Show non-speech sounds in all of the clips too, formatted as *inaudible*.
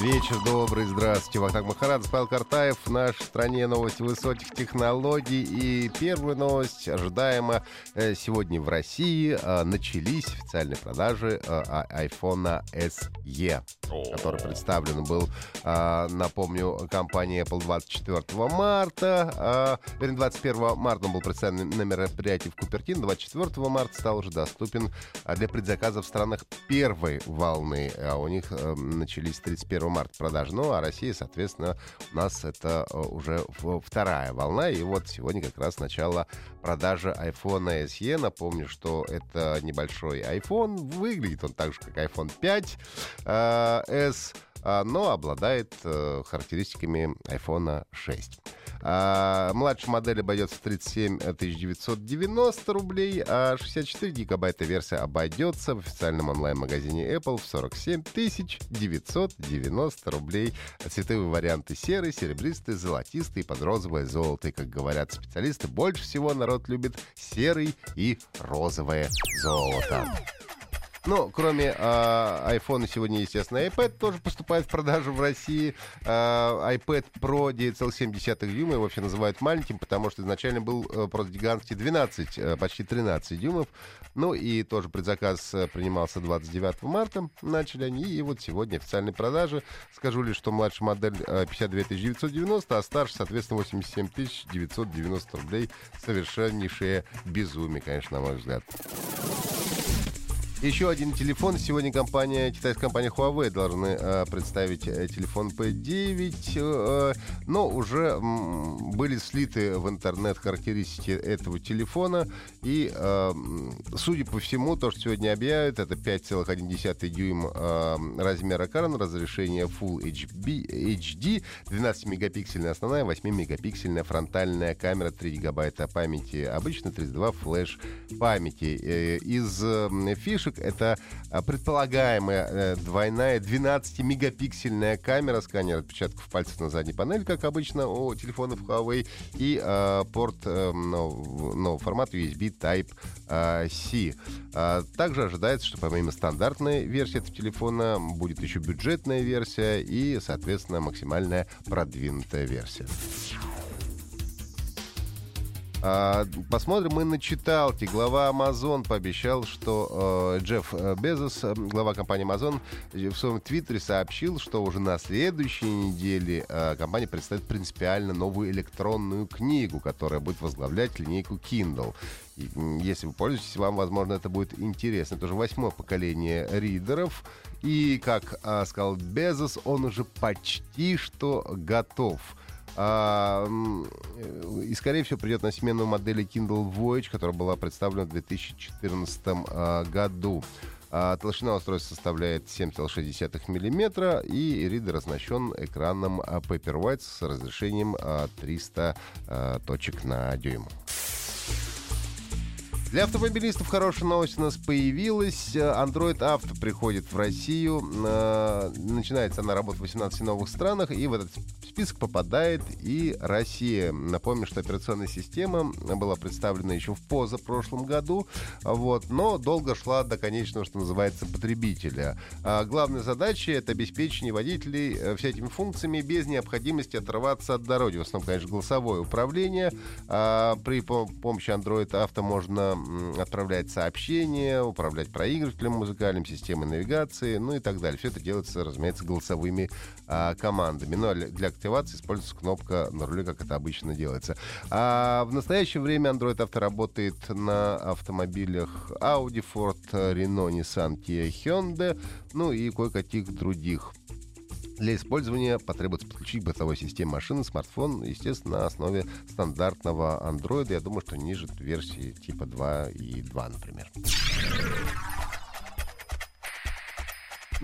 Вечер добрый, здравствуйте. Вахтанг Махарадзе, Павел Картаев. В нашей стране новости высоких технологий. И первая новость ожидаемо э, сегодня в России э, начались официальные продажи э, iPhone SE, который представлен был, напомню, компанией Apple 24 марта. Вернее, 21 марта он был представлен на мероприятии в Купертино. 24 марта стал уже доступен для предзаказа в странах первой волны. А у них начались 31 марта продажи. Ну, а Россия, соответственно, у нас это э, уже вторая волна. И вот сегодня как раз начало продажи iPhone SE. Напомню, что это небольшой iPhone. Выглядит он так же, как iPhone 5 э, э, но обладает характеристиками iPhone 6. А, младшая модель обойдется в 37 990 рублей, а 64 гигабайта версия обойдется в официальном онлайн-магазине Apple в 47 990 рублей. Цветовые варианты серый, серебристый, золотистый, под розовое золото. И, как говорят специалисты, больше всего народ любит серый и розовое золото. Ну, кроме э, iPhone, сегодня, естественно, iPad тоже поступает в продажу в России. Э, iPad Pro 9,7 дюйма, его вообще называют маленьким, потому что изначально был э, просто гигантский 12, э, почти 13 дюймов. Ну и тоже предзаказ э, принимался 29 марта, начали они, и вот сегодня официальные продажи. Скажу лишь, что младшая модель э, 52 990, а старше, соответственно, 87 990 рублей. Совершеннейшее безумие, конечно, на мой взгляд. Еще один телефон. Сегодня компания, китайская компания Huawei должны э, представить э, телефон P9, э, но уже м, были слиты в интернет характеристики этого телефона. И, э, судя по всему, то, что сегодня объявят, это 5,1 дюйм э, размера экрана, разрешение Full HB, HD, 12-мегапиксельная основная, 8-мегапиксельная фронтальная камера, 3 гигабайта памяти обычно, 32 флеш памяти. Э, из э, фишек фишек. Это а, предполагаемая э, двойная 12-мегапиксельная камера, сканер отпечатков пальцев на задней панели, как обычно у телефонов Huawei, и э, порт э, нового, нового формата USB Type-C. А, также ожидается, что помимо стандартной версии этого телефона будет еще бюджетная версия и, соответственно, максимальная продвинутая версия. А, посмотрим мы на читалки. Глава Amazon пообещал, что э, Джефф э, Безос, э, глава компании Amazon, в своем твиттере сообщил, что уже на следующей неделе компания представит принципиально новую электронную книгу, которая будет возглавлять линейку Kindle. Если вы пользуетесь, вам, возможно, это будет интересно. Это уже восьмое поколение ридеров. И, как сказал Безос, он уже почти что готов. А, и, скорее всего, придет на смену модели Kindle Voyage, которая была представлена в 2014 а, году. А, толщина устройства составляет 7,6 мм, и ридер оснащен экраном Paperwhite с разрешением 300 точек на дюйм. Для автомобилистов хорошая новость у нас появилась. Android Auto приходит в Россию. Начинается она работать в 18 новых странах, и в этот список попадает и Россия. Напомню, что операционная система была представлена еще в позапрошлом году, вот, но долго шла до конечного, что называется, потребителя. А главная задача — это обеспечение водителей э, всякими функциями без необходимости отрываться от дороги. В основном, конечно, голосовое управление. А при помощи Android Auto можно отправлять сообщения, управлять проигрывателем музыкальным, системой навигации, ну и так далее. Все это делается, разумеется, голосовыми а, командами. Но для активации используется кнопка на руле, как это обычно делается. А в настоящее время Android Auto работает на автомобилях Audi, Ford, Renault, Nissan, Kia, Hyundai, ну и кое-каких других. Для использования потребуется подключить бытовой системе машины смартфон, естественно, на основе стандартного Android. Я думаю, что ниже версии типа 2 и 2, например.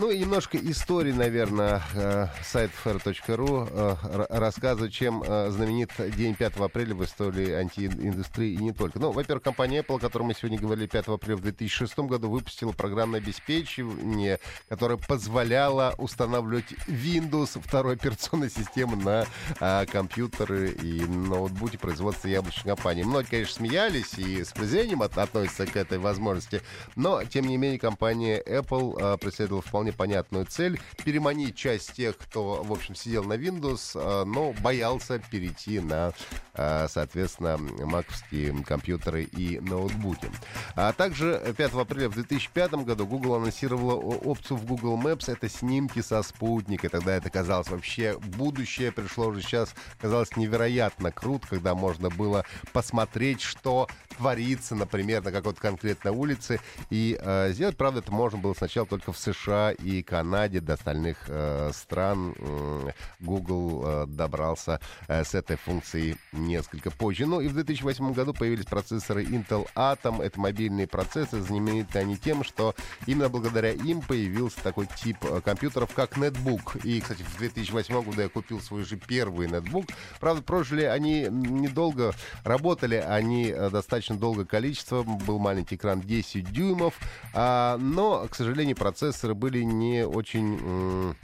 Ну и немножко истории, наверное, э, сайт fair.ru э, рассказывает, чем э, знаменит день 5 апреля в истории антииндустрии и не только. Ну, во-первых, компания Apple, о которой мы сегодня говорили 5 апреля в 2006 году, выпустила программное обеспечение, которое позволяло устанавливать Windows, второй операционной системы, на а, компьютеры и ноутбуки производства яблочной компании. Многие, конечно, смеялись и с презрением от, относятся к этой возможности, но, тем не менее, компания Apple а, преследовала вполне понятную цель — переманить часть тех, кто, в общем, сидел на Windows, а, но боялся перейти на, а, соответственно, маковские компьютеры и ноутбуки. А также 5 апреля в 2005 году Google анонсировала опцию в Google Maps — это снимки со спутника. Тогда это казалось вообще будущее пришло уже сейчас, казалось невероятно круто, когда можно было посмотреть, что творится, например, на какой-то конкретной улице, и э, сделать, правда, это можно было сначала только в США и Канаде, до остальных э, стран э, Google э, добрался э, с этой функцией несколько позже. Ну и в 2008 году появились процессоры Intel Atom, это мобильные процессоры, знамениты они тем, что именно благодаря им появился такой тип э, компьютеров, как нетбук. И, кстати, в 2008 году я купил свой же первый нетбук. Правда, прожили они недолго, работали они э, достаточно долгое количество, был маленький экран 10 дюймов, а, но, к сожалению, процессоры были не очень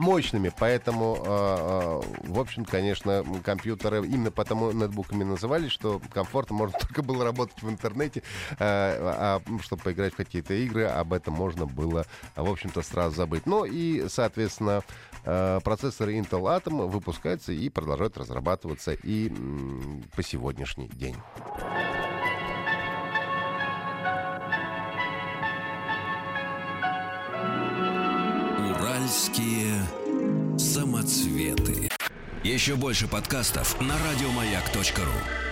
мощными, поэтому, э, э, в общем, конечно, компьютеры именно потому нетбуками назывались, что комфортно можно *laughs* только было работать в интернете, э, а чтобы поиграть в какие-то игры, об этом можно было, в общем-то, сразу забыть. Ну и, соответственно, процессоры Intel Atom выпускаются и продолжают разрабатываться и по сегодняшний день. Уральские самоцветы. Еще больше подкастов на радиомаяк.ру.